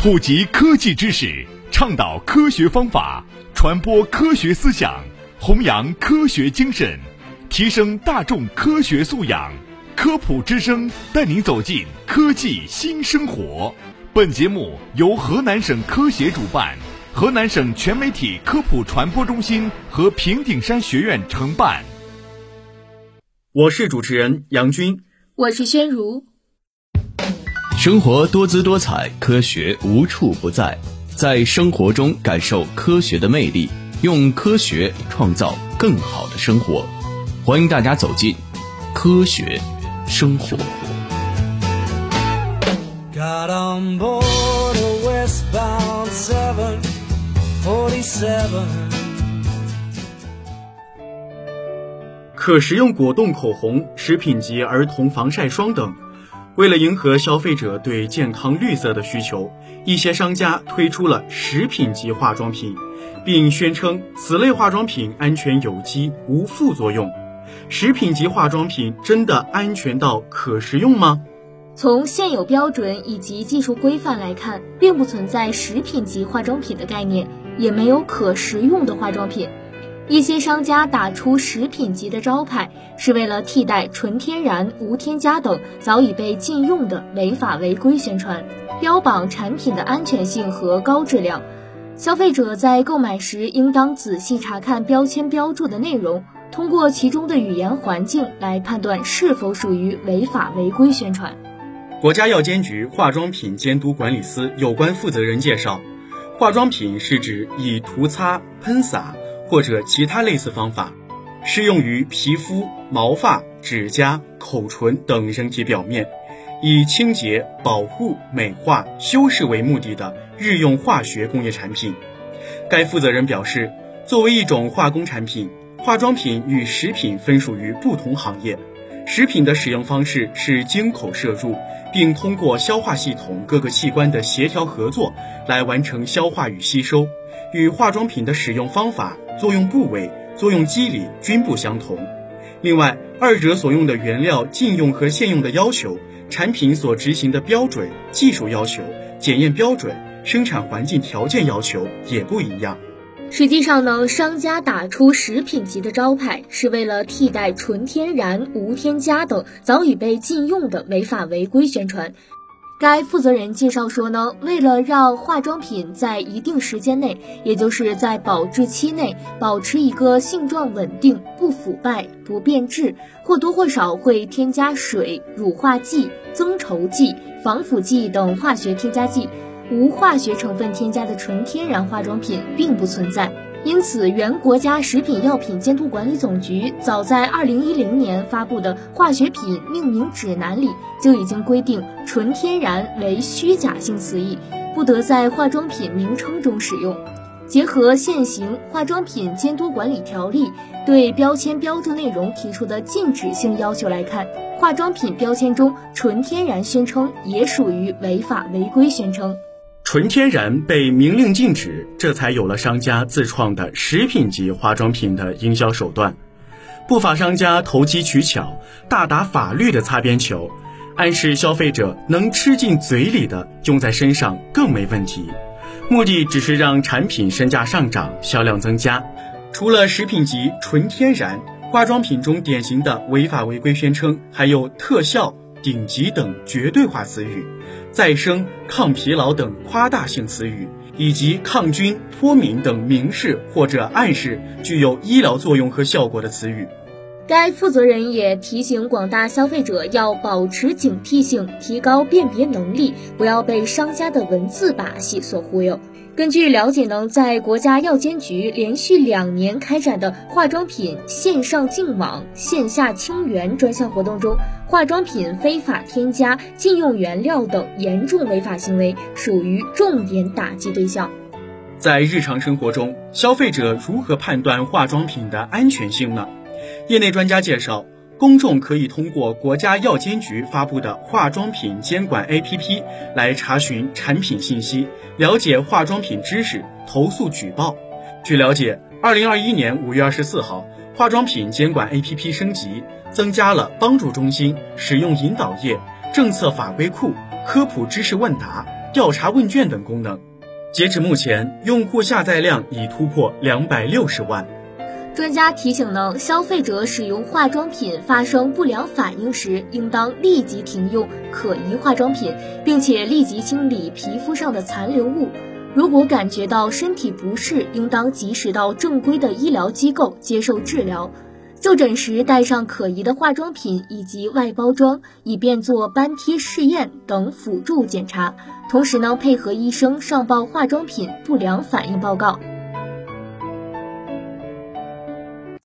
普及科技知识，倡导科学方法，传播科学思想，弘扬科学精神，提升大众科学素养。科普之声带您走进科技新生活。本节目由河南省科协主办，河南省全媒体科普传播中心和平顶山学院承办。我是主持人杨军，我是宣如。生活多姿多彩，科学无处不在，在生活中感受科学的魅力，用科学创造更好的生活。欢迎大家走进科学生活。Got on board a westbound 747. 可食用果冻口红、食品级儿童防晒霜等。为了迎合消费者对健康绿色的需求，一些商家推出了食品级化妆品，并宣称此类化妆品安全有机、无副作用。食品级化妆品真的安全到可食用吗？从现有标准以及技术规范来看，并不存在食品级化妆品的概念，也没有可食用的化妆品。一些商家打出食品级的招牌，是为了替代纯天然、无添加等早已被禁用的违法违规宣传，标榜产品的安全性和高质量。消费者在购买时应当仔细查看标签标注的内容，通过其中的语言环境来判断是否属于违法违规宣传。国家药监局化妆品监督管理司有关负责人介绍，化妆品是指以涂擦、喷洒。或者其他类似方法，适用于皮肤、毛发、指甲、口唇等人体表面，以清洁、保护、美化、修饰为目的的日用化学工业产品。该负责人表示，作为一种化工产品，化妆品与食品分属于不同行业。食品的使用方式是经口摄入，并通过消化系统各个器官的协调合作来完成消化与吸收，与化妆品的使用方法。作用部位、作用机理均不相同。另外，二者所用的原料禁用和限用的要求、产品所执行的标准、技术要求、检验标准、生产环境条件要求也不一样。实际上呢，商家打出食品级的招牌，是为了替代纯天然、无添加等早已被禁用的违法违规宣传。该负责人介绍说呢，为了让化妆品在一定时间内，也就是在保质期内，保持一个性状稳定、不腐败、不变质，或多或少会添加水、乳化剂、增稠剂、防腐剂等化学添加剂，无化学成分添加的纯天然化妆品并不存在。因此，原国家食品药品监督管理总局早在二零一零年发布的《化学品命名指南》里就已经规定，纯天然为虚假性词义，不得在化妆品名称中使用。结合现行《化妆品监督管理条例》对标签标注内容提出的禁止性要求来看，化妆品标签中“纯天然”宣称也属于违法违规宣称。纯天然被明令禁止，这才有了商家自创的食品级化妆品的营销手段。不法商家投机取巧，大打法律的擦边球，暗示消费者能吃进嘴里的用在身上更没问题，目的只是让产品身价上涨、销量增加。除了食品级纯天然，化妆品中典型的违法违规宣称还有特效、顶级等绝对化词语。再生、抗疲劳等夸大性词语，以及抗菌、脱敏等明示或者暗示具有医疗作用和效果的词语。该负责人也提醒广大消费者要保持警惕性，提高辨别能力，不要被商家的文字把戏所忽悠。根据了解呢，在国家药监局连续两年开展的化妆品线上净网、线下清源专项活动中，化妆品非法添加、禁用原料等严重违法行为属于重点打击对象。在日常生活中，消费者如何判断化妆品的安全性呢？业内专家介绍。公众可以通过国家药监局发布的化妆品监管 APP 来查询产品信息，了解化妆品知识，投诉举报。据了解，二零二一年五月二十四号，化妆品监管 APP 升级，增加了帮助中心、使用引导页、政策法规库、科普知识问答、调查问卷等功能。截至目前，用户下载量已突破两百六十万。专家提醒呢，消费者使用化妆品发生不良反应时，应当立即停用可疑化妆品，并且立即清理皮肤上的残留物。如果感觉到身体不适，应当及时到正规的医疗机构接受治疗。就诊时带上可疑的化妆品以及外包装，以便做斑贴试验等辅助检查。同时呢，配合医生上报化妆品不良反应报告。